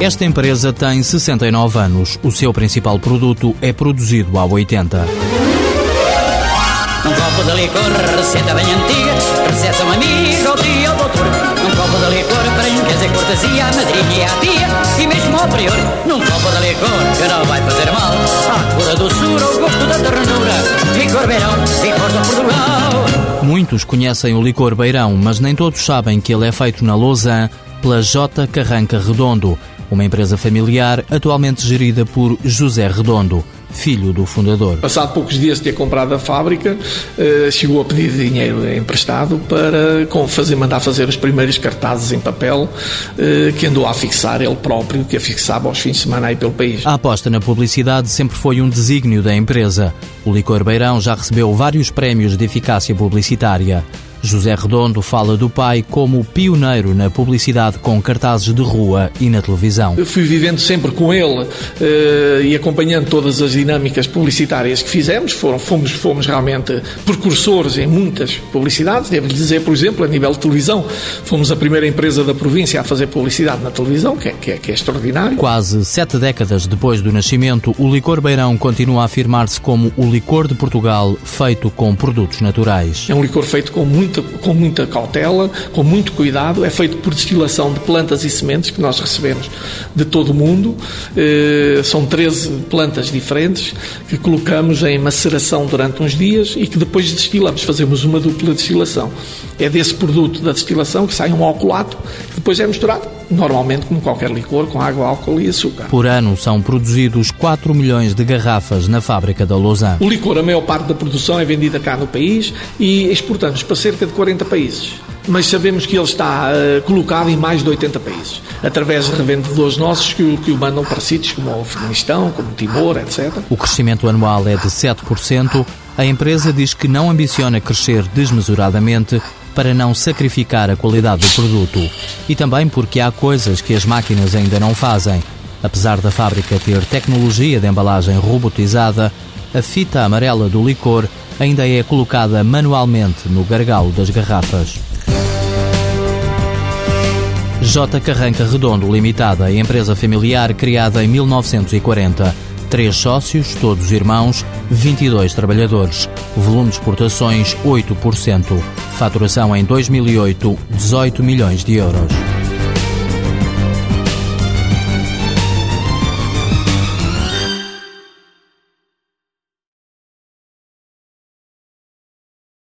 Esta empresa tem 69 anos. O seu principal produto é produzido há 80. Num copo de licor, receita bem antiga, recebe um amigo, ao dia ou doutor. Num copo de licor, para cortesia, a madrinha e a tia, e mesmo ao prior. Num copo de licor, que não vai fazer mal, à cura doçura, o gosto da ternura. Licor beirão, licor de Portugal. Muitos conhecem o licor beirão, mas nem todos sabem que ele é feito na Lausanne pela J. Carranca Redondo, uma empresa familiar atualmente gerida por José Redondo, filho do fundador. Passado poucos dias de ter comprado a fábrica, eh, chegou a pedir dinheiro emprestado para fazer, mandar fazer os primeiros cartazes em papel eh, que andou a fixar ele próprio, que afixava aos fins de semana aí pelo país. A aposta na publicidade sempre foi um desígnio da empresa. O licor Beirão já recebeu vários prémios de eficácia publicitária. José Redondo fala do pai como pioneiro na publicidade com cartazes de rua e na televisão. Eu fui vivendo sempre com ele uh, e acompanhando todas as dinâmicas publicitárias que fizemos. Foram, fomos, fomos realmente precursores em muitas publicidades. Devo dizer, por exemplo, a nível de televisão, fomos a primeira empresa da província a fazer publicidade na televisão, que é, que é, que é extraordinário. Quase sete décadas depois do nascimento, o licor Beirão continua a afirmar-se como o licor de Portugal feito com produtos naturais. É um licor feito com muito com muita cautela, com muito cuidado. É feito por destilação de plantas e sementes que nós recebemos de todo o mundo. Eh, são 13 plantas diferentes que colocamos em maceração durante uns dias e que depois destilamos. Fazemos uma dupla destilação. É desse produto da destilação que sai um alcoolato que depois é misturado normalmente como qualquer licor, com água, álcool e açúcar. Por ano são produzidos 4 milhões de garrafas na fábrica da Lausanne. O licor, a maior parte da produção é vendida cá no país e exportamos para cerca de 40 países mas sabemos que ele está uh, colocado em mais de 80 países, através de revendedores nossos que, que o mandam para sítios como o Afeganistão, como Timor, etc. O crescimento anual é de 7%. A empresa diz que não ambiciona crescer desmesuradamente para não sacrificar a qualidade do produto e também porque há coisas que as máquinas ainda não fazem. Apesar da fábrica ter tecnologia de embalagem robotizada, a fita amarela do licor ainda é colocada manualmente no gargalo das garrafas. J. Carranca Redondo Limitada, empresa familiar criada em 1940 Três sócios, todos irmãos, 22 trabalhadores. Volume de exportações 8%. Faturação em 2008, 18 milhões de euros.